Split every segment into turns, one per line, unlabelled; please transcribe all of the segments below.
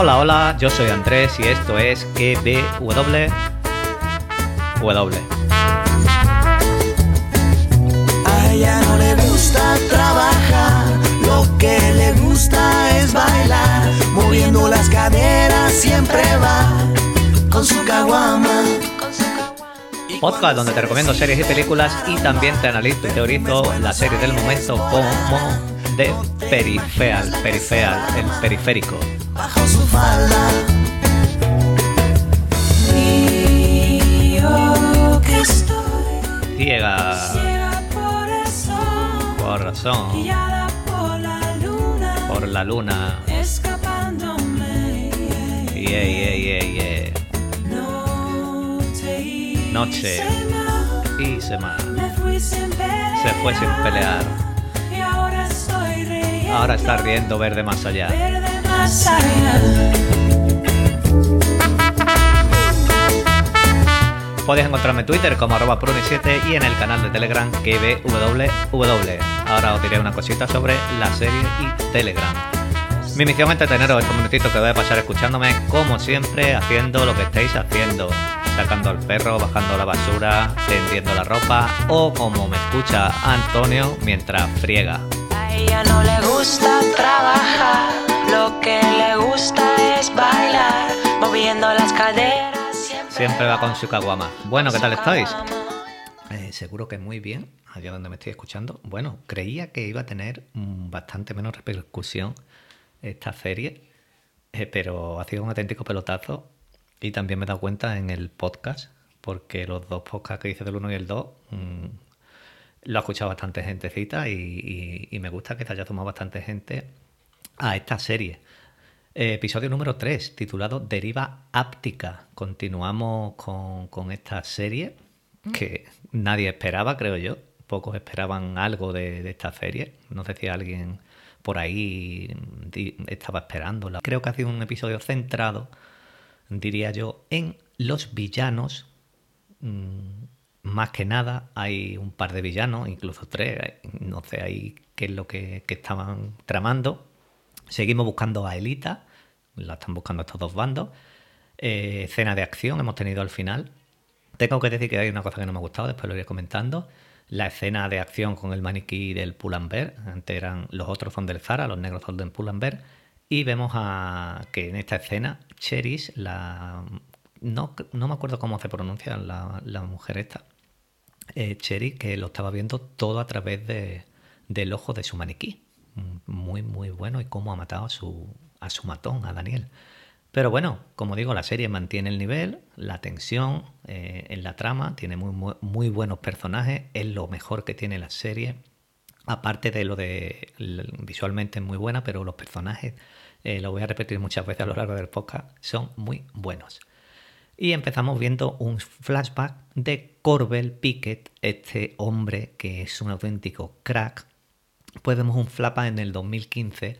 Hola, hola, yo soy Andrés y esto es GBW. W.
A ella no le gusta trabajar, lo que le gusta es bailar, moviendo las caderas siempre va con su caguama.
Podcast donde te recomiendo series y películas y también te analizo y teorizo la serie del momento como de Perifeal, Perifeal, el periférico.
Bajo su falda. Y
Ciega
por
razón,
guiada por la luna,
por la luna.
escapándome.
Yeah, yeah, yeah, yeah.
Noche y semana,
se fue sin pelear.
Ahora
está riendo verde más allá.
Verde más allá.
Puedes encontrarme en Twitter como arroba pruni7 y en el canal de Telegram GBWW. Ahora os diré una cosita sobre la serie y Telegram. Mi misión es entreteneros estos minutitos que voy a pasar escuchándome, como siempre, haciendo lo que estéis haciendo. Sacando al perro, bajando la basura, tendiendo la ropa o como me escucha Antonio mientras friega.
A ella no le gusta trabajar, lo que le gusta es bailar, moviendo las caderas siempre.
Siempre va con su caguama. Bueno, ¿qué tal estáis? Eh, seguro que muy bien, allá donde me estoy escuchando. Bueno, creía que iba a tener mm, bastante menos repercusión esta serie, eh, pero ha sido un auténtico pelotazo y también me he dado cuenta en el podcast, porque los dos podcasts que hice del 1 y el 2 mm, lo ha escuchado bastante gentecita y, y- y me gusta que se haya sumado bastante gente a esta serie. Eh, episodio número 3, titulado Deriva Áptica. Continuamos con, con esta serie que nadie esperaba, creo yo. Pocos esperaban algo de, de esta serie. No sé si alguien por ahí di- estaba esperándola. Creo que ha sido un episodio centrado, diría yo, en los villanos Mm, más que nada hay un par de villanos, incluso tres, no sé ahí qué es lo que, que estaban tramando. Seguimos buscando a Elita, la están buscando estos dos bandos. Eh, escena de acción hemos tenido al final. Tengo que decir que hay una cosa que no me ha gustado, después lo iré comentando. La escena de acción con el maniquí del Pull&Bear, antes eran los otros son del Zara, los negros son del y vemos que en esta escena Cheris, la no, me acuerdo cómo se pronuncia la, mujer esta, eh, Cherry, que lo estaba viendo todo a través de, del ojo de su maniquí. Muy, muy bueno y cómo ha matado a su, matón, a Daniel. Pero bueno, como digo, la serie mantiene el nivel, la tensión eh, en la trama, tiene muy, muy, buenos personajes, es lo mejor que tiene la serie. Aparte de lo de visualmente es muy buena, pero los personajes, eh, lo voy a repetir muchas veces a lo largo del podcast, son muy buenos. Y empezamos viendo un flashback de Corbel Pickett, este hombre que es un auténtico crack. Pues vemos un flapa en el 2015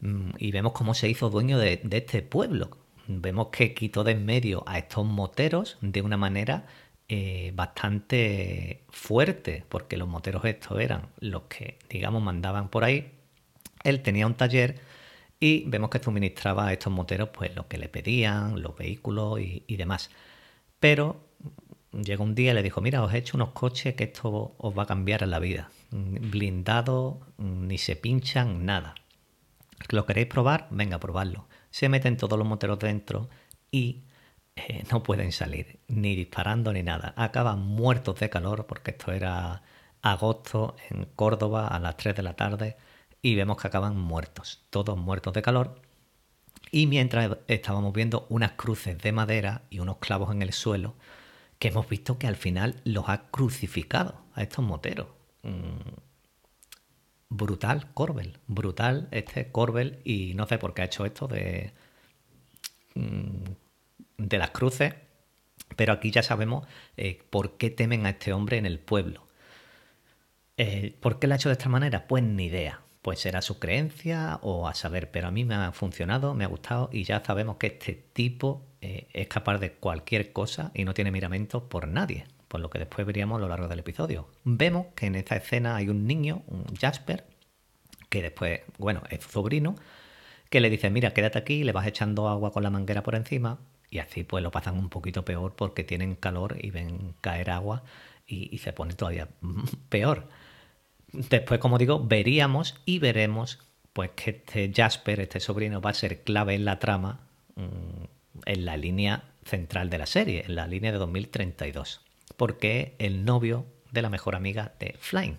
mm, y vemos cómo se hizo dueño de, este pueblo. Vemos que quitó de en medio a estos moteros de una manera eh, bastante fuerte, porque los moteros estos eran los que, digamos, mandaban por ahí. Él tenía un taller y vemos que suministraba a estos moteros pues lo que le pedían, los vehículos y, demás. Pero llegó un día y le dijo, mira, os he hecho unos coches que esto os va a cambiar la vida. Blindados, ni se pinchan, nada. ¿Lo queréis probar? Venga, probadlo. Se meten todos los moteros dentro y eh, no pueden salir, ni disparando ni nada. Acaban muertos de calor porque esto era agosto en Córdoba a las 3 de la tarde y vemos que acaban muertos, todos muertos de calor. Y mientras estábamos viendo unas cruces de madera y unos clavos en el suelo, que hemos visto que al final los ha crucificado a estos moteros. Mm, brutal Corbel, brutal este Corbel y no sé por qué ha hecho esto de mm, de las cruces, pero aquí ya sabemos eh, por qué temen a este hombre en el pueblo. Eh, ¿Por qué lo ha hecho de esta manera? Pues ni idea. Pues será su creencia o a saber, pero a mí me ha funcionado, me ha gustado y ya sabemos que este tipo eh, es capaz de cualquier cosa y no tiene miramientos por nadie, por lo que después veríamos a lo largo del episodio. Vemos que en esta escena hay un niño, un Jasper, que después, bueno, es sobrino, que le dice, mira, quédate aquí, le vas echando agua con la manguera por encima y así pues lo pasan un poquito peor porque tienen calor y ven caer agua y, se pone todavía peor. Después, como digo, veríamos y veremos pues que este Jasper, este sobrino, va a ser clave en la trama, mm, en la línea central de la serie, en la línea de 2032, porque es el novio de la mejor amiga de Flying.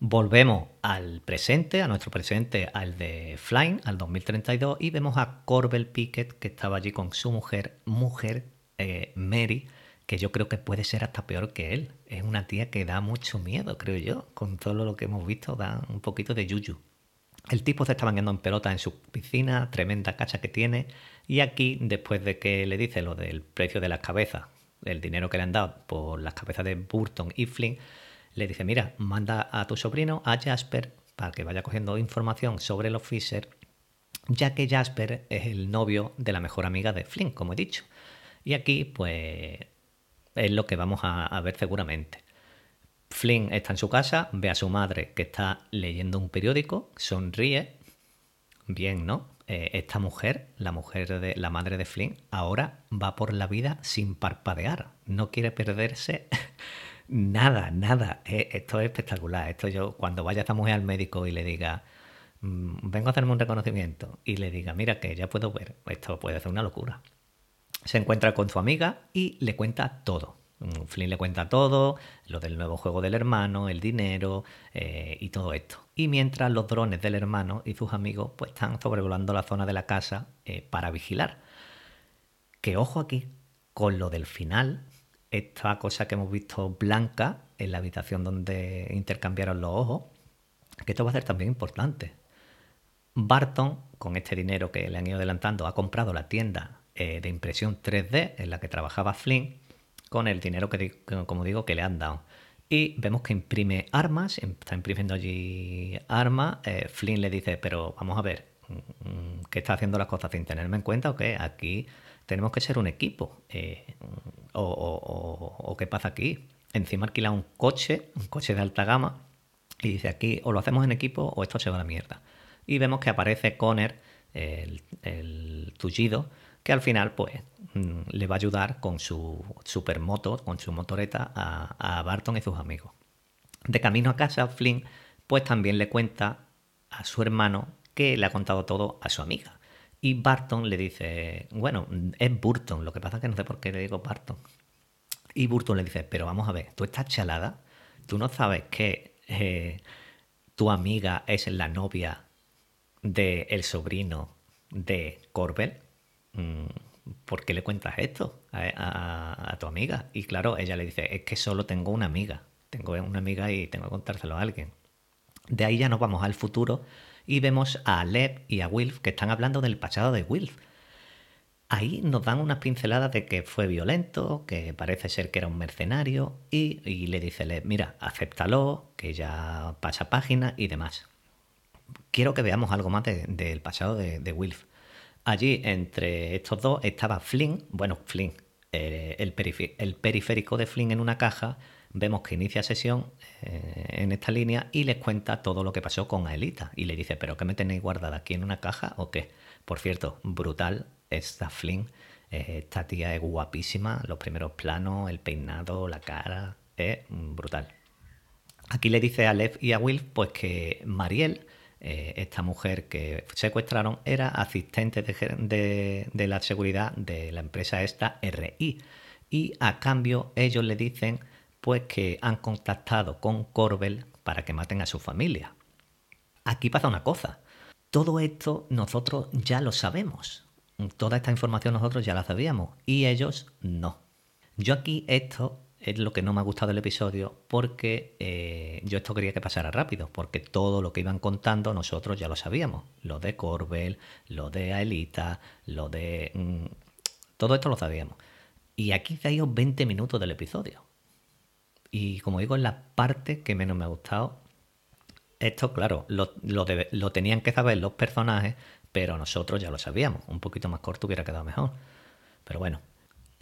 Volvemos al presente, a nuestro presente, al de Flying, al 2032, y vemos a Corbel Pickett, que estaba allí con su mujer, mujer eh, Mary, que yo creo que puede ser hasta peor que él. Es una tía que da mucho miedo, creo yo. Con todo lo que hemos visto, da un poquito de yuyu. El tipo se está bañando en pelota en su piscina, tremenda cacha que tiene. Y aquí, después de que le dice lo del precio de las cabezas, el dinero que le han dado por las cabezas de Burton y Flynn, le dice, mira, manda a tu sobrino, a Jasper, para que vaya cogiendo información sobre los Fisher, ya que Jasper es el novio de la mejor amiga de Flynn, como he dicho. Y aquí, pues, es lo que vamos a, ver seguramente. Flynn está en su casa, ve a su madre que está leyendo un periódico, sonríe. Bien, ¿no? Eh, esta mujer, la mujer de la madre de Flynn, ahora va por la vida sin parpadear. No quiere perderse nada, nada. Eh, esto es espectacular. Esto yo, cuando vaya esta mujer al médico y le diga, mm, vengo a hacerme un reconocimiento, y le diga, mira que ya puedo ver, esto puede ser una locura se encuentra con su amiga y le cuenta todo. Mm, Flynn le cuenta todo, lo del nuevo juego del hermano, el dinero eh, y todo esto. Y mientras los drones del hermano y sus amigos pues están sobrevolando la zona de la casa eh, para vigilar. Que ojo aquí con lo del final, esta cosa que hemos visto blanca en la habitación donde intercambiaron los ojos, que esto va a ser también importante. Barton, con este dinero que le han ido adelantando, ha comprado la tienda eh, de impresión 3D en la que trabajaba Flynn con el dinero que, como digo, que le han dado. Y vemos que imprime armas, em, está imprimiendo allí armas. Eh, Flynn le dice, pero vamos a ver, mm, ¿qué está haciendo las cosas sin tenerme en cuenta o qué? Aquí tenemos que ser un equipo. Eh, o, qué pasa aquí? Encima alquila un coche, un coche de alta gama, y dice aquí o lo hacemos en equipo o esto se va a la mierda. Y vemos que aparece Conner, el, el tullido, que al final pues mm, le va a ayudar con su supermoto, con su motoreta a, Barton y sus amigos. De camino a casa, Flynn pues también le cuenta a su hermano que le ha contado todo a su amiga. Y Barton le dice, bueno, es Burton, lo que pasa es que no sé por qué le digo Barton. Y Burton le dice, pero vamos a ver, tú estás chalada, tú no sabes que eh, tu amiga es la novia del sobrino de Corbel. Mm, ¿por qué le cuentas esto a, tu amiga? Y claro, ella le dice, es que solo tengo una amiga, tengo una amiga y tengo que contárselo a alguien. De ahí ya nos vamos al futuro y vemos a Lev y a Wilf que están hablando del pasado de Wilf. Ahí nos dan unas pinceladas de que fue violento, que parece ser que era un mercenario y, le dice Lev, mira, acéptalo, que ya pasa página y demás. Quiero que veamos algo más del pasado de, de Wilf. Allí, entre estos dos, estaba Flynn, bueno, Flynn, eh, el, periférico de Flynn en una caja. Vemos que inicia sesión eh, en esta línea y les cuenta todo lo que pasó con Aelita. Y le dice, ¿pero qué me tenéis guardada aquí en una caja o qué? Por cierto, brutal esta Flynn. Eh, esta tía es guapísima. Los primeros planos, el peinado, la cara. Es brutal. Aquí le dice a Lev y a Will pues que Mariel eh, esta mujer que secuestraron era asistente de, la seguridad de la empresa esta RI. Y a cambio ellos le dicen pues que han contactado con Corbel para que maten a su familia. Aquí pasa una cosa. Todo esto nosotros ya lo sabemos. Toda esta información nosotros ya la sabíamos y ellos no. Yo aquí esto es lo que no me ha gustado del episodio porque eh, yo esto quería que pasara rápido, porque todo lo que iban contando nosotros ya lo sabíamos. Lo de Corbel, lo de Aelita, lo de... Mm, todo esto lo sabíamos. Y aquí ido 20 minutos del episodio. Y como digo, es la parte que menos me ha gustado. Esto, claro, lo, lo tenían que saber los personajes, pero nosotros ya lo sabíamos. Un poquito más corto hubiera quedado mejor. Pero bueno,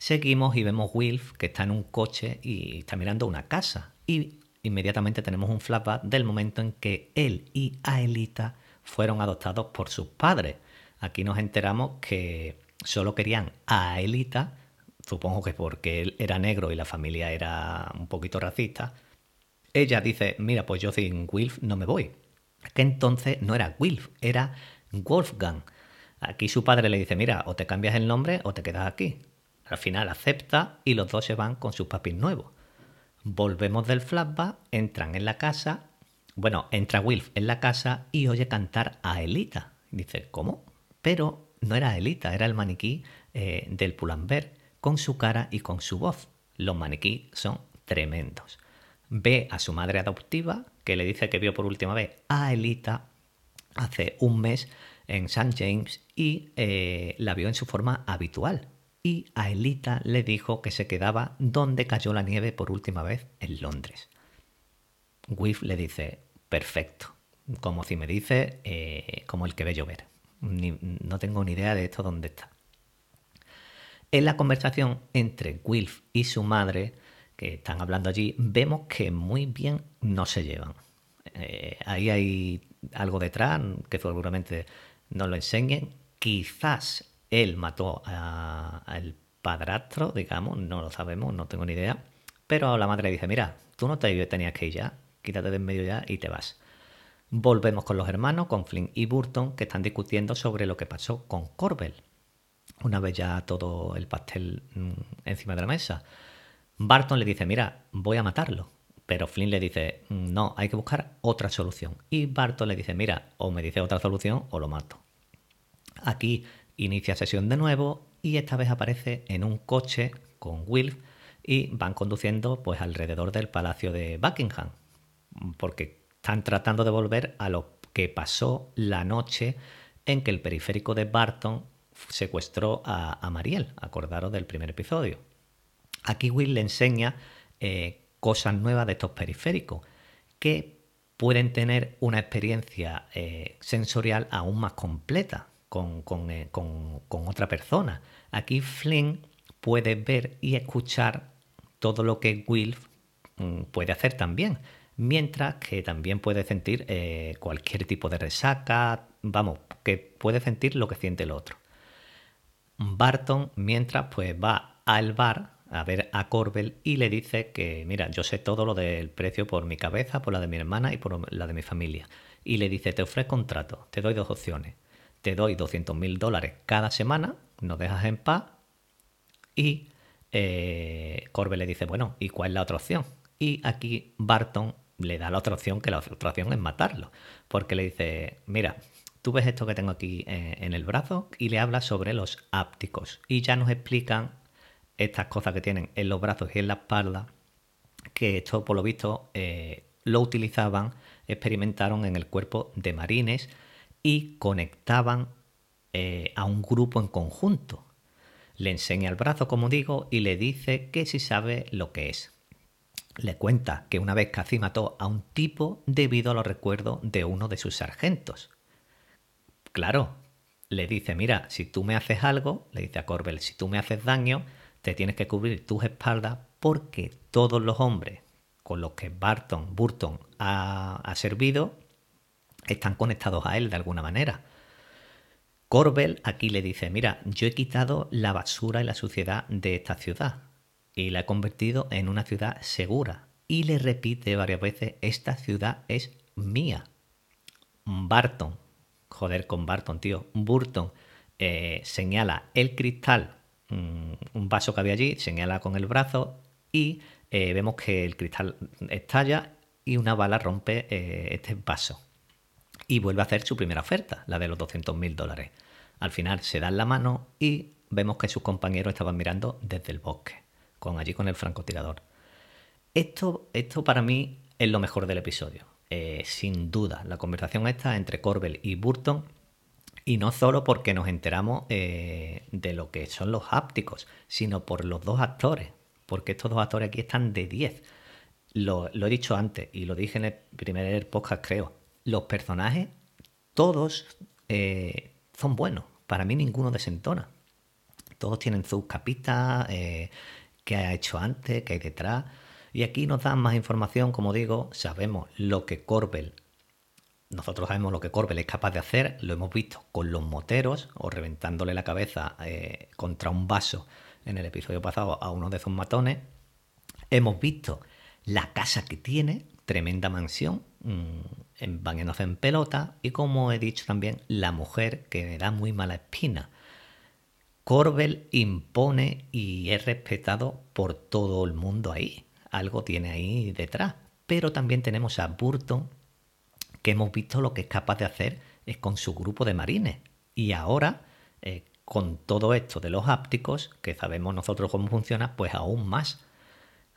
Seguimos y vemos Wilf que está en un coche y está mirando una casa. Y inmediatamente tenemos un flashback del momento en que él y Aelita fueron adoptados por sus padres. Aquí nos enteramos que solo querían a Elita, supongo que porque él era negro y la familia era un poquito racista. Ella dice, mira, pues yo sin Wilf no me voy. Que entonces no era Wilf, era Wolfgang. Aquí su padre le dice, mira, o te cambias el nombre o te quedas aquí. Al final acepta y los dos se van con sus papis nuevos. Volvemos del flashback, entran en la casa. Bueno, entra Wilf en la casa y oye cantar a Elita. Dice, ¿cómo? Pero no era Elita, era el maniquí eh, del Pull&Bear con su cara y con su voz. Los maniquí son tremendos. Ve a su madre adoptiva, que le dice que vio por última vez a Elita hace un mes en St. James y eh, la vio en su forma habitual, y a Elita le dijo que se quedaba donde cayó la nieve por última vez en Londres. Whiff le dice, perfecto, como si me dice, eh, como el que ve llover. no tengo ni idea de esto dónde está. En la conversación entre Wilf y su madre, que están hablando allí, vemos que muy bien no se llevan. Eh, ahí hay algo detrás que seguramente nos lo enseñen. Quizás él mató al padrastro, digamos, no lo sabemos, no tengo ni idea. Pero la madre dice, mira, tú no te tenías que ir ya, quítate de en medio ya y te vas. Volvemos con los hermanos, con Flynn y Burton, que están discutiendo sobre lo que pasó con Corbel. Una vez ya todo el pastel mm, encima de la mesa. Barton le dice, mira, voy a matarlo. Pero Flynn le dice, mm, no, hay que buscar otra solución. Y Barton le dice, mira, o me dice otra solución o lo mato. Aquí Inicia sesión de nuevo y esta vez aparece en un coche con Wilf y van conduciendo pues alrededor del palacio de Buckingham porque están tratando de volver a lo que pasó la noche en que el periférico de Barton secuestró a, Mariel, acordaros del primer episodio. Aquí Will le enseña eh, cosas nuevas de estos periféricos que pueden tener una experiencia eh, sensorial aún más completa eh, con, otra persona. Aquí Flynn puede ver y escuchar todo lo que Wilf mm, puede hacer también, mientras que también puede sentir eh, cualquier tipo de resaca, vamos, que puede sentir lo que siente el otro. Barton, mientras, pues va al bar a ver a Corbel y le dice que, mira, yo sé todo lo del precio por mi cabeza, por la de mi hermana y por la de mi familia. Y le dice, te ofrezco un trato, te doy dos opciones te doy 200 mil dólares cada semana, nos dejas en paz y eh, Corbe le dice, bueno, ¿y cuál es la otra opción? Y aquí Barton le da la otra opción, que la otra opción es matarlo, porque le dice, mira, tú ves esto que tengo aquí eh, en el brazo y le habla sobre los ápticos y ya nos explican estas cosas que tienen en los brazos y en la espalda, que esto por lo visto eh, lo utilizaban, experimentaron en el cuerpo de marines, y conectaban eh, a un grupo en conjunto. Le enseña el brazo, como digo, y le dice que si sabe lo que es. Le cuenta que una vez casi mató a un tipo debido a los recuerdos de uno de sus sargentos. Claro, le dice, mira, si tú me haces algo, le dice a Corbel, si tú me haces daño, te tienes que cubrir tus espaldas porque todos los hombres con los que Barton, Burton ha, ha servido están conectados a él de alguna manera. Corbel aquí le dice, mira, yo he quitado la basura y la suciedad de esta ciudad y la he convertido en una ciudad segura. Y le repite varias veces, esta ciudad es mía. Barton, joder con Barton, tío, Burton eh, señala el cristal, mm, un vaso que había allí, señala con el brazo y eh, vemos que el cristal estalla y una bala rompe eh, este vaso y vuelve a hacer su primera oferta, la de los 200 mil dólares. Al final se dan la mano y vemos que sus compañeros estaban mirando desde el bosque, con allí con el francotirador. Esto, esto para mí es lo mejor del episodio. Eh, sin duda, la conversación esta entre Corbel y Burton, y no solo porque nos enteramos eh, de lo que son los hápticos, sino por los dos actores, porque estos dos actores aquí están de 10. Lo, lo, he dicho antes y lo dije en el primer podcast, creo los personajes, todos eh, son buenos. Para mí ninguno desentona. Todos tienen sus capitas, eh, que ha hecho antes, que hay detrás. Y aquí nos dan más información, como digo, sabemos lo que Corbel nosotros sabemos lo que Corbel es capaz de hacer, lo hemos visto con los moteros o reventándole la cabeza eh, contra un vaso en el episodio pasado a uno de esos matones. Hemos visto la casa que tiene, tremenda mansión, mmm, bañándose en pelota, y como he dicho también, la mujer que me da muy mala espina. Corbel impone y es respetado por todo el mundo ahí. Algo tiene ahí detrás. Pero también tenemos a Burton, que hemos visto lo que es capaz de hacer es con su grupo de marines. Y ahora, eh, con todo esto de los ápticos, que sabemos nosotros cómo funciona, pues aún más.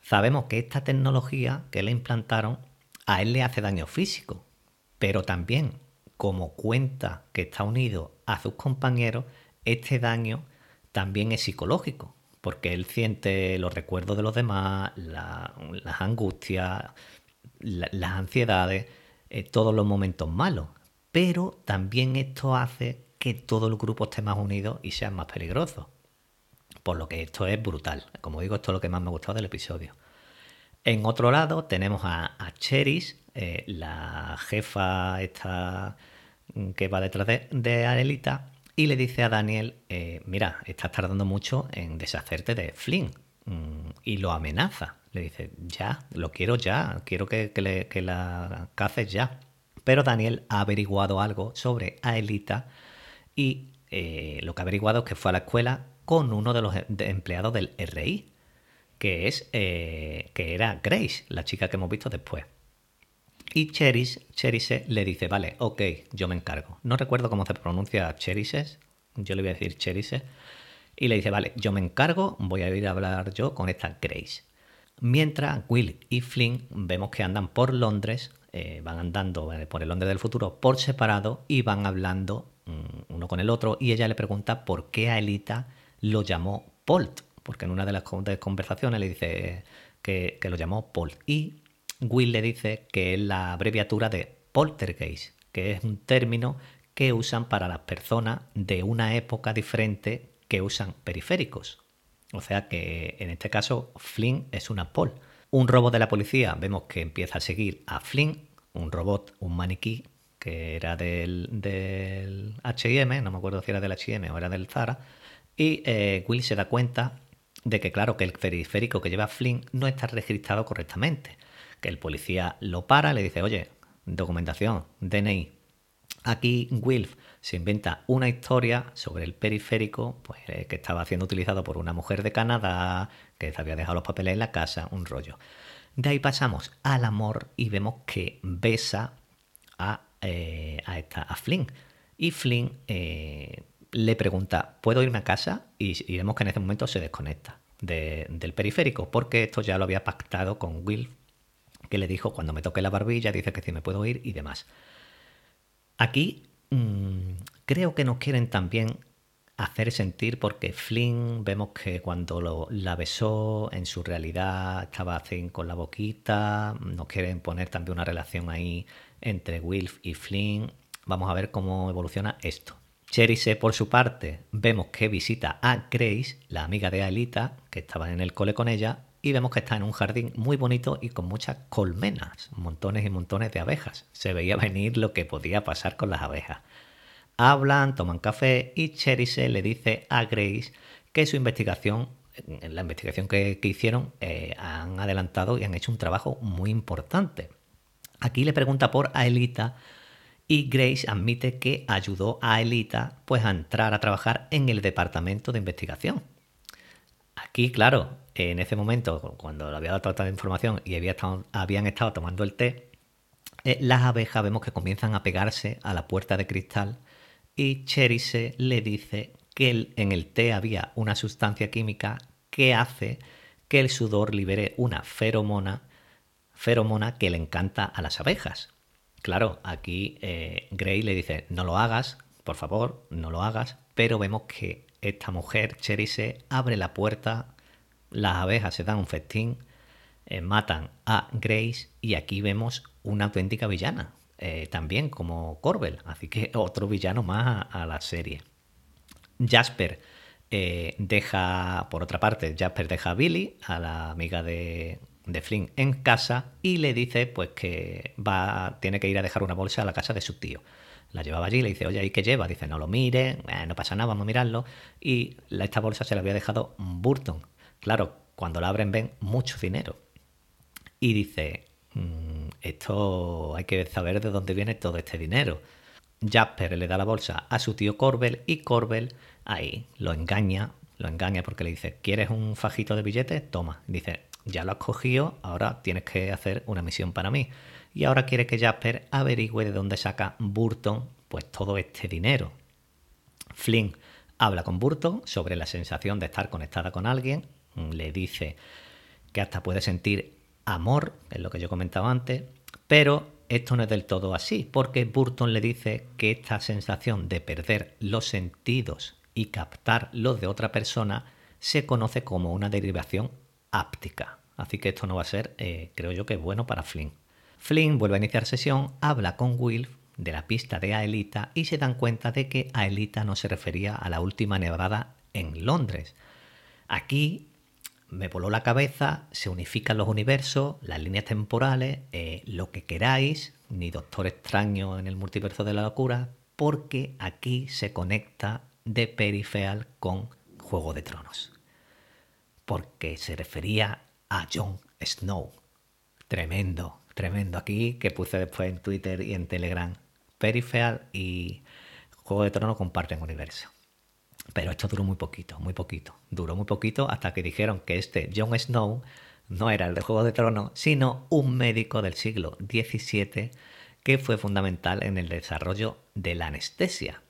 Sabemos que esta tecnología que le implantaron a él le hace daño físico, pero también, como cuenta que está unido a sus compañeros, este daño también es psicológico, porque él siente los recuerdos de los demás, las angustias, las ansiedades, eh, todos los momentos malos. Pero también esto hace que todo el grupo esté más unido y sea más peligroso. Por lo que esto es brutal. Como digo, esto es lo que más me ha gustado del episodio. En otro lado tenemos a, a Cheris, eh, la jefa esta mm, que va detrás de, de Aelita, y le dice a Daniel, eh, mira, estás tardando mucho en deshacerte de Flynn. Mm, y lo amenaza. Le dice, ya, lo quiero ya, quiero que, la caces ya. Pero Daniel ha averiguado algo sobre Aelita y eh, lo que ha averiguado es que fue a la escuela con uno de los empleados del RI que es eh, que era Grace, la chica que hemos visto después. Y Cherise, Cherise le dice, vale, ok, yo me encargo. No recuerdo cómo se pronuncia Cherises, yo le voy a decir Cherise. Y le dice, vale, yo me encargo, voy a ir a hablar yo con esta Grace. Mientras Will y Flynn vemos que andan por Londres, eh, van andando eh, por el Londres del futuro por separado y van hablando mm, uno con el otro y ella le pregunta por qué a Elita lo llamó Polt porque en una de las conversaciones le dice que, lo llamó Paul. Y Will le dice que es la abreviatura de poltergeist, que es un término que usan para las personas de una época diferente que usan periféricos. O sea que en este caso Flynn es una Paul. Un robot de la policía, vemos que empieza a seguir a Flynn, un robot, un maniquí que era del, HM, no me acuerdo si era del HM o era del Zara, y eh, Will se da cuenta de que, claro, que el periférico que lleva Flynn no está registrado correctamente. Que el policía lo para, le dice, oye, documentación, DNI. Aquí Wilf se inventa una historia sobre el periférico pues, eh, que estaba siendo utilizado por una mujer de Canadá, que se había dejado los papeles en la casa, un rollo. De ahí pasamos al amor y vemos que besa a, eh, a, esta, a Flynn. Y Flynn eh, le pregunta, ¿puedo irme a casa? Y, vemos que en ese momento se desconecta del periférico, porque esto ya lo había pactado con Will, que le dijo, cuando me toque la barbilla, dice que sí me puedo ir y demás. Aquí mm, creo que nos quieren también hacer sentir, porque Flynn vemos que cuando lo, la besó, en su realidad estaba así con la boquita, nos quieren poner también una relación ahí entre Wilf y Flynn. Vamos a ver cómo evoluciona esto. Cherise, por su parte, vemos que visita a Grace, la amiga de Alita, que estaba en el cole con ella, y vemos que está en un jardín muy bonito y con muchas colmenas, montones y montones de abejas. Se veía venir lo que podía pasar con las abejas. Hablan, toman café y Cherise le dice a Grace que su investigación, en la investigación que, hicieron, eh, han adelantado y han hecho un trabajo muy importante. Aquí le pregunta por Aelita y Grace admite que ayudó a Elita pues, a entrar a trabajar en el departamento de investigación. Aquí, claro, en ese momento, cuando le había dado toda la información y había habían estado tomando el té, eh, las abejas vemos que comienzan a pegarse a la puerta de cristal y Cherise le dice que en el té había una sustancia química que hace que el sudor libere una feromona, feromona que le encanta a las abejas. Claro, aquí eh, Gray le dice, no lo hagas, por favor, no lo hagas, pero vemos que esta mujer, Cherise, abre la puerta, las abejas se dan un festín, eh, matan a Grace y aquí vemos una auténtica villana, eh, también como Corbel, así que otro villano más a, la serie. Jasper deja, por otra parte, Jasper deja a Billy, a la amiga de, de Flynn en casa y le dice pues que va, tiene que ir a dejar una bolsa a la casa de su tío. La llevaba allí, le dice, oye, ¿y qué lleva? Dice, no lo mire, eh, no pasa nada, vamos a mirarlo. Y esta bolsa se la había dejado Burton. Claro, cuando la abren ven mucho dinero. Y dice, mm, esto hay que saber de dónde viene todo este dinero. Jasper le da la bolsa a su tío Corbel y Corbel ahí lo engaña, lo engaña porque le dice, ¿quieres un fajito de billetes? Toma. Dice, ya lo has cogido, ahora tienes que hacer una misión para mí. Y ahora quiere que Jasper averigüe de dónde saca Burton pues todo este dinero. Flynn habla con Burton sobre la sensación de estar conectada con alguien, le dice que hasta puede sentir amor, es lo que yo comentaba antes, pero esto no es del todo así, porque Burton le dice que esta sensación de perder los sentidos y captar los de otra persona se conoce como una derivación áptica. Así que esto no va a ser, eh, creo yo, que bueno para Flynn. Flynn vuelve a iniciar sesión, habla con Will de la pista de Aelita y se dan cuenta de que Aelita no se refería a la última nevada en Londres. Aquí me voló la cabeza, se unifican los universos, las líneas temporales, eh, lo que queráis, ni Doctor Extraño en el multiverso de la locura, porque aquí se conecta de Peripheral con Juego de Tronos. Porque se refería a Jon Snow. Tremendo, tremendo. Aquí que puse después en Twitter y en Telegram. Peripheral y Juego de Tronos comparten universo. Pero esto duró muy poquito, muy poquito. Duró muy poquito hasta que dijeron que este Jon Snow no era el de Juego de Tronos, sino un médico del siglo XVII que fue fundamental en el desarrollo de la anestesia.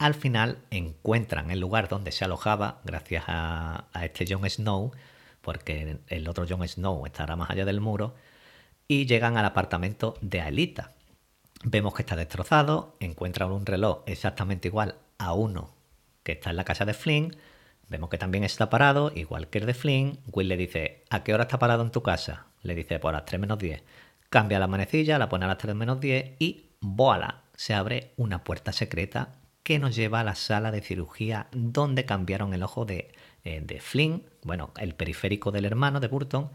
Al final encuentran el lugar donde se alojaba, gracias a, este Jon Snow, porque el otro Jon Snow estará más allá del muro, y llegan al apartamento de Aelita. Vemos que está destrozado, encuentran un reloj exactamente igual a uno que está en la casa de Flynn. Vemos que también está parado, igual que el de Flynn. Will le dice, ¿a qué hora está parado en tu casa? Le dice, por las 3 menos 10. Cambia la manecilla, la pone a las 3 menos 10 y ¡boala! Se abre una puerta secreta que nos lleva a la sala de cirugía donde cambiaron el ojo de, eh, de Flynn, bueno, el periférico del hermano de Burton,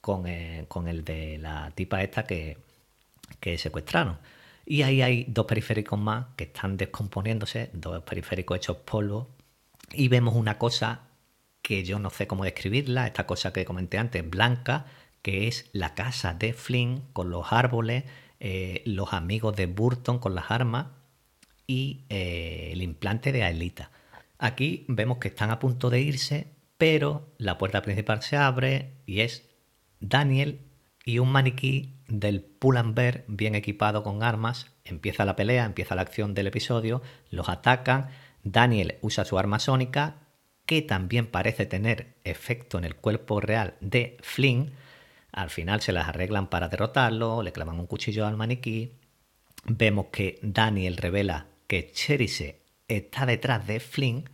con, eh, con el de la tipa esta que, que secuestraron. Y ahí hay dos periféricos más que están descomponiéndose, dos periféricos hechos polvo. Y vemos una cosa que yo no sé cómo describirla, esta cosa que comenté antes, blanca, que es la casa de Flynn con los árboles, eh, los amigos de Burton con las armas y eh, el implante de Aelita. Aquí vemos que están a punto de irse, pero la puerta principal se abre y es Daniel y un maniquí del Pull&Bear bien equipado con armas. Empieza la pelea, empieza la acción del episodio, los atacan. Daniel usa su arma sónica, que también parece tener efecto en el cuerpo real de Flynn. Al final se las arreglan para derrotarlo, le clavan un cuchillo al maniquí. Vemos que Daniel revela Cherise está detrás de Flynn,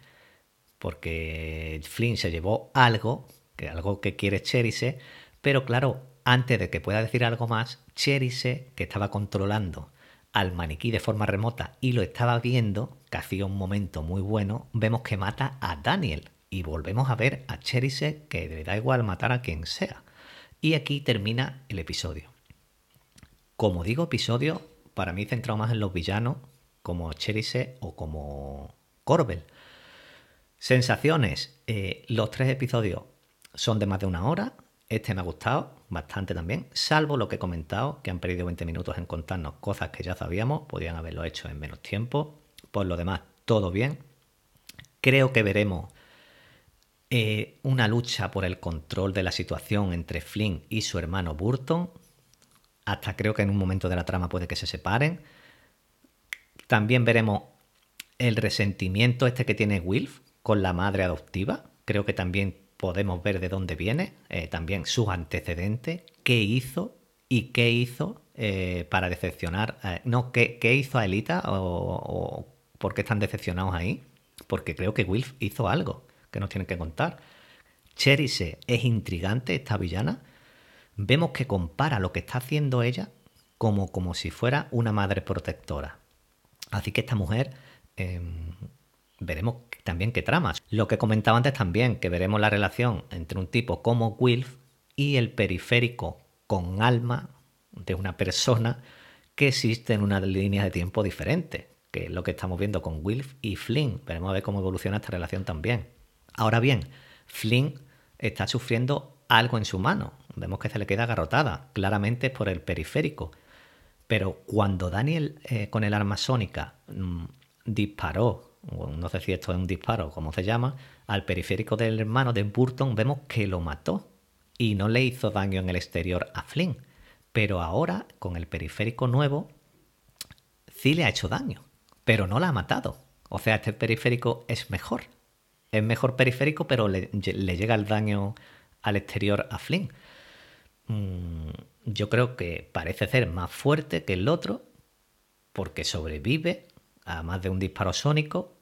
porque Flynn se llevó algo, que algo que quiere Cherise, pero claro, antes de que pueda decir algo más, Cherise, que estaba controlando al maniquí de forma remota y lo estaba viendo, que hacía un momento muy bueno, vemos que mata a Daniel y volvemos a ver a Cherise que le da igual matar a quien sea. Y aquí termina el episodio. Como digo episodio, para mí centrado más en los villanos, como Cherise o como Corbel. Sensaciones. Eh, los tres episodios son de más de una hora. Este me ha gustado bastante también, salvo lo que he comentado, que han perdido 20 minutos en contarnos cosas que ya sabíamos, podían haberlo hecho en menos tiempo. Por lo demás, todo bien. Creo que veremos eh, una lucha por el control de la situación entre Flynn y su hermano Burton. Hasta creo que en un momento de la trama puede que se separen. También veremos el resentimiento este que tiene Wilf con la madre adoptiva. Creo que también podemos ver de dónde viene, eh, también sus antecedentes, qué hizo y qué hizo eh, para decepcionar. no, ¿qué, ¿qué, hizo a Elita o, por qué están decepcionados ahí? Porque creo que Wilf hizo algo que nos tienen que contar. Cherise es intrigante, esta villana. Vemos que compara lo que está haciendo ella como, como si fuera una madre protectora. Así que esta mujer em, veremos también qué tramas. Lo que comentaba antes también, que veremos la relación entre un tipo como Wilf y el periférico con alma de una persona que existe en una línea de tiempo diferente, que es lo que estamos viendo con Wilf y Flynn. Veremos a ver cómo evoluciona esta relación también. Ahora bien, Flynn está sufriendo algo en su mano. Vemos que se le queda agarrotada, claramente por el periférico. Pero cuando Daniel eh, con el arma sónica mm, disparó, no sé si esto es un disparo, como se llama, al periférico del hermano de Burton, vemos que lo mató y no le hizo daño en el exterior a Flynn. Pero ahora, con el periférico nuevo, sí le ha hecho daño, pero no la ha matado. O sea, este periférico es mejor. Es mejor periférico, pero le, llega el daño al exterior a Flynn. Mm, yo creo que parece ser más fuerte que el otro, porque sobrevive a más de un disparo sónico,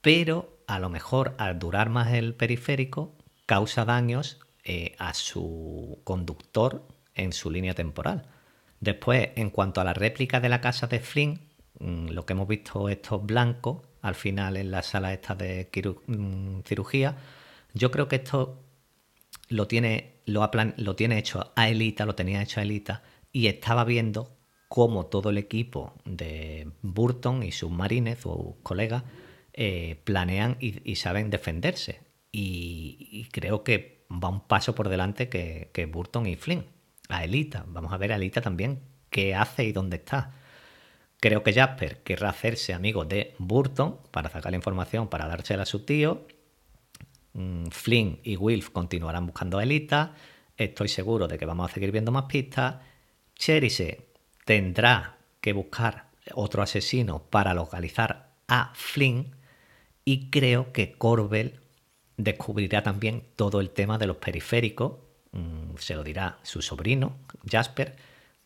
pero a lo mejor al durar más el periférico causa daños eh, a su conductor en su línea temporal. Después, en cuanto a la réplica de la casa de Flynn, mm, lo que hemos visto estos blancos al final en la sala esta de mm, cirugía, yo creo que esto lo tiene, lo, lo tiene hecho a Elita, lo tenía hecho a Elita, y estaba viendo cómo todo el equipo de Burton y sus marines, sus colegas, eh, planean y, saben defenderse. Y, creo que va un paso por delante que, que Burton y Flynn a Elita. Vamos a ver a Elita también qué hace y dónde está. Creo que Jasper querrá hacerse amigo de Burton para sacar la información para dársela a su tío. Mm, Flynn y Wilf continuarán buscando a Elita. Estoy seguro de que vamos a seguir viendo más pistas. Cherise tendrá que buscar otro asesino para localizar a Flynn. Y creo que Corbel descubrirá también todo el tema de los periféricos Mm, se lo dirá su sobrino, Jasper,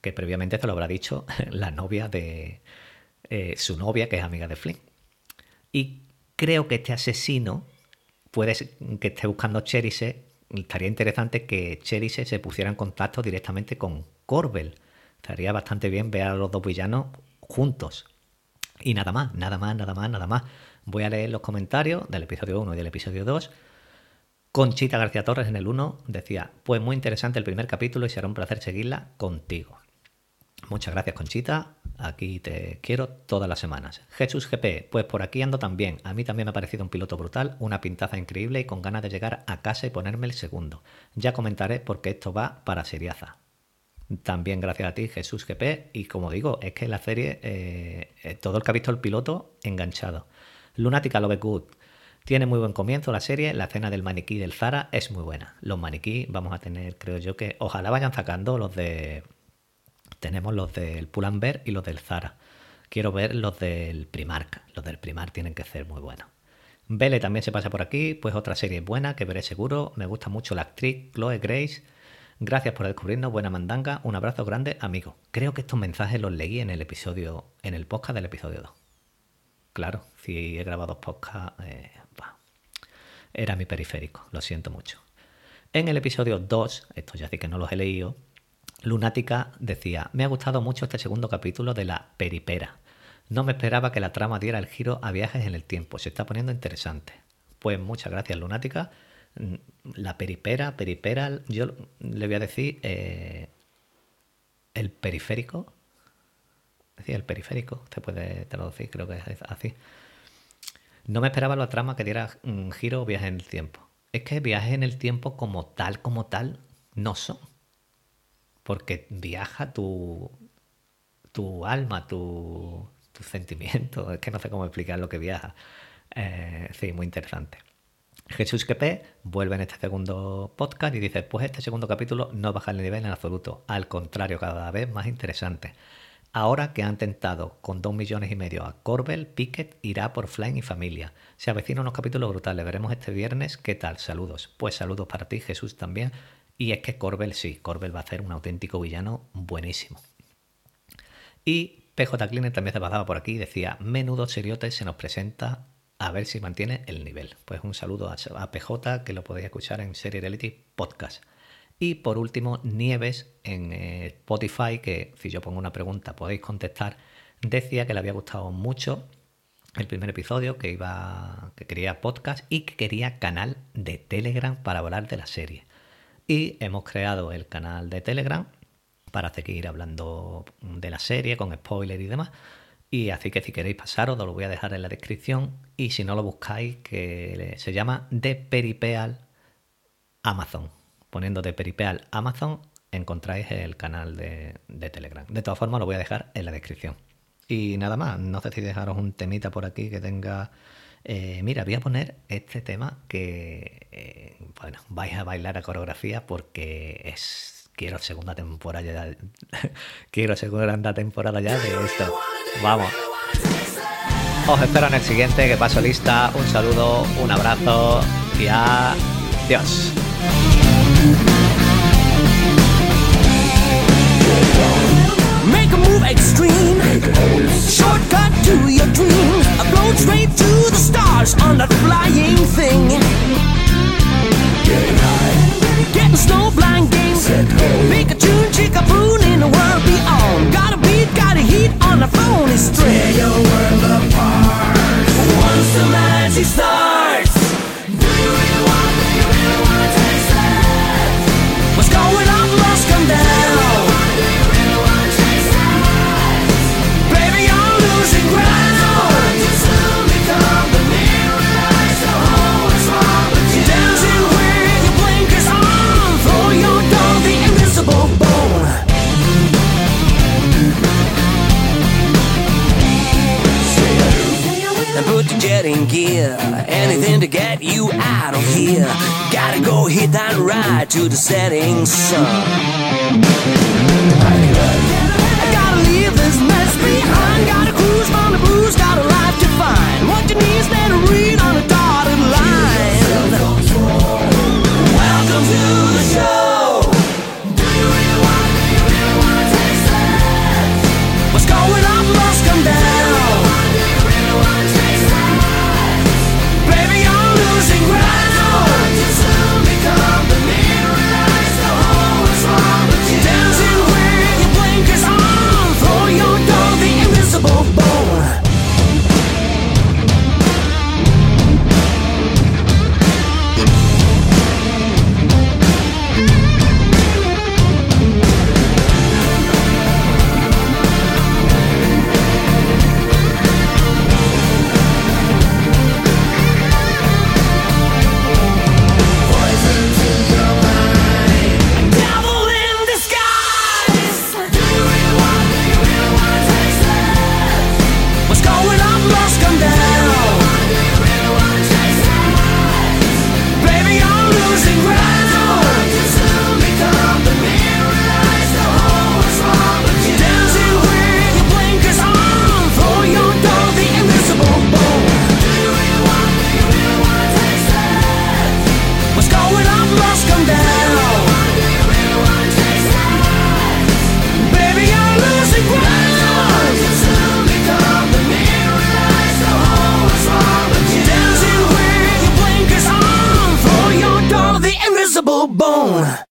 que previamente se lo habrá dicho la novia de eh, su novia, que es amiga de Flynn. Y creo que este asesino puede que esté buscando Cherise. Estaría interesante que Cherise se pusiera en contacto directamente con Corbel. Estaría bastante bien ver a los dos villanos juntos. Y nada más, nada más, nada más, nada más. Voy a leer los comentarios del episodio 1 y del episodio 2 Conchita García Torres en el 1 decía, pues muy interesante el primer capítulo y será un placer seguirla contigo. Muchas gracias Conchita, aquí te quiero todas las semanas. Jesús GP, pues por aquí ando también. A mí también me ha parecido un piloto brutal, una pintaza increíble y con ganas de llegar a casa y ponerme el segundo. Ya comentaré porque esto va para seriaza. También gracias a ti Jesús GP y como digo, es que la serie, eh, eh, todo el que ha visto el piloto enganchado. Lunática Love Good, tiene muy buen comienzo la serie, la escena del maniquí del Zara es muy buena. Los maniquí vamos a tener, creo yo que, ojalá vayan sacando los de... Tenemos los del Pull&Bear y los del Zara. Quiero ver los del Primark. Los del Primark tienen que ser muy buenos. Vele también se pasa por aquí, pues otra serie buena que veré seguro. Me gusta mucho la actriz Chloe Grace. Gracias por descubrirnos, buena mandanga. Un abrazo grande, amigo. Creo que estos mensajes los leí en el episodio, en el podcast del episodio 2. Claro, si he grabado podcast, eh, era mi periférico, lo siento mucho. En el episodio 2, esto ya sí que no los he leído, Lunática decía, me ha gustado mucho este segundo capítulo de la peripera. No me esperaba que la trama diera el giro a viajes en el tiempo, se está poniendo interesante. Pues muchas gracias Lunática. Mm, la peripera, peripera, yo le voy a decir eh, el periférico. Decía el periférico, te puede traducir, creo que es así. No me esperaba la trama que diera un giro o viaje en el tiempo. Es que viajes en el tiempo como tal, como tal, no son. Porque viaja tu, tu alma, tu, tu sentimiento. Es que no sé cómo explicar lo que viaja. Eh, sí, muy interesante. Jesús Quepe vuelve en este segundo podcast y dice, pues este segundo capítulo no baja el nivel en absoluto, al contrario, cada vez más interesante. Ahora que han tentado con dos millones y medio a Corbel, Pickett irá por Flying y familia. Se avecinan unos capítulos brutales. Veremos este viernes qué tal. Saludos. Pues saludos para ti, Jesús, también. Y es que Corbel, sí, Corbel va a ser un auténtico villano buenísimo. Y PJ Cleaner también se pasaba por aquí y decía, menudo seriote se nos presenta a ver si mantiene el nivel. Pues un saludo a PJ que lo podéis escuchar en Serie Reality Podcast. Y por último, Nieves en eh, Spotify, que si yo pongo una pregunta podéis contestar, decía que le había gustado mucho el primer episodio, que iba, que quería podcast y que quería canal de Telegram para hablar de la serie. Y hemos creado el canal de Telegram para seguir hablando de la serie con spoiler y demás. Y así que si queréis pasaros, os lo voy a dejar en la descripción. Y si no lo buscáis, que se llama The Peripeal Amazon. Poniendo The Peripeal Amazon encontráis el canal de, Telegram. De todas formas, lo voy a dejar en la descripción. Y nada más, no sé si dejaros un temita por aquí que tenga... Eh, mira, voy a poner este tema que, eh, bueno, vais a bailar a coreografía porque es... Quiero segunda temporada ya. quiero segunda temporada ya de esto. Vamos. Os espero en el siguiente, que paso lista. Un saludo, un abrazo y adiós.
Make extreme. Shortcut to your dream. I blow straight to the stars on that flying thing. Getting high. Getting snow blind game. Make a tune, chick a boon in the world beyond. Got a beat, got a heat on the phone. It's Tear your world apart. Once the magic starts. Do you really want, do you really want to taste that? What's going on must come down. In gear, anything to get you out of here. Gotta go hit that ride to the setting sun. destiny has been real.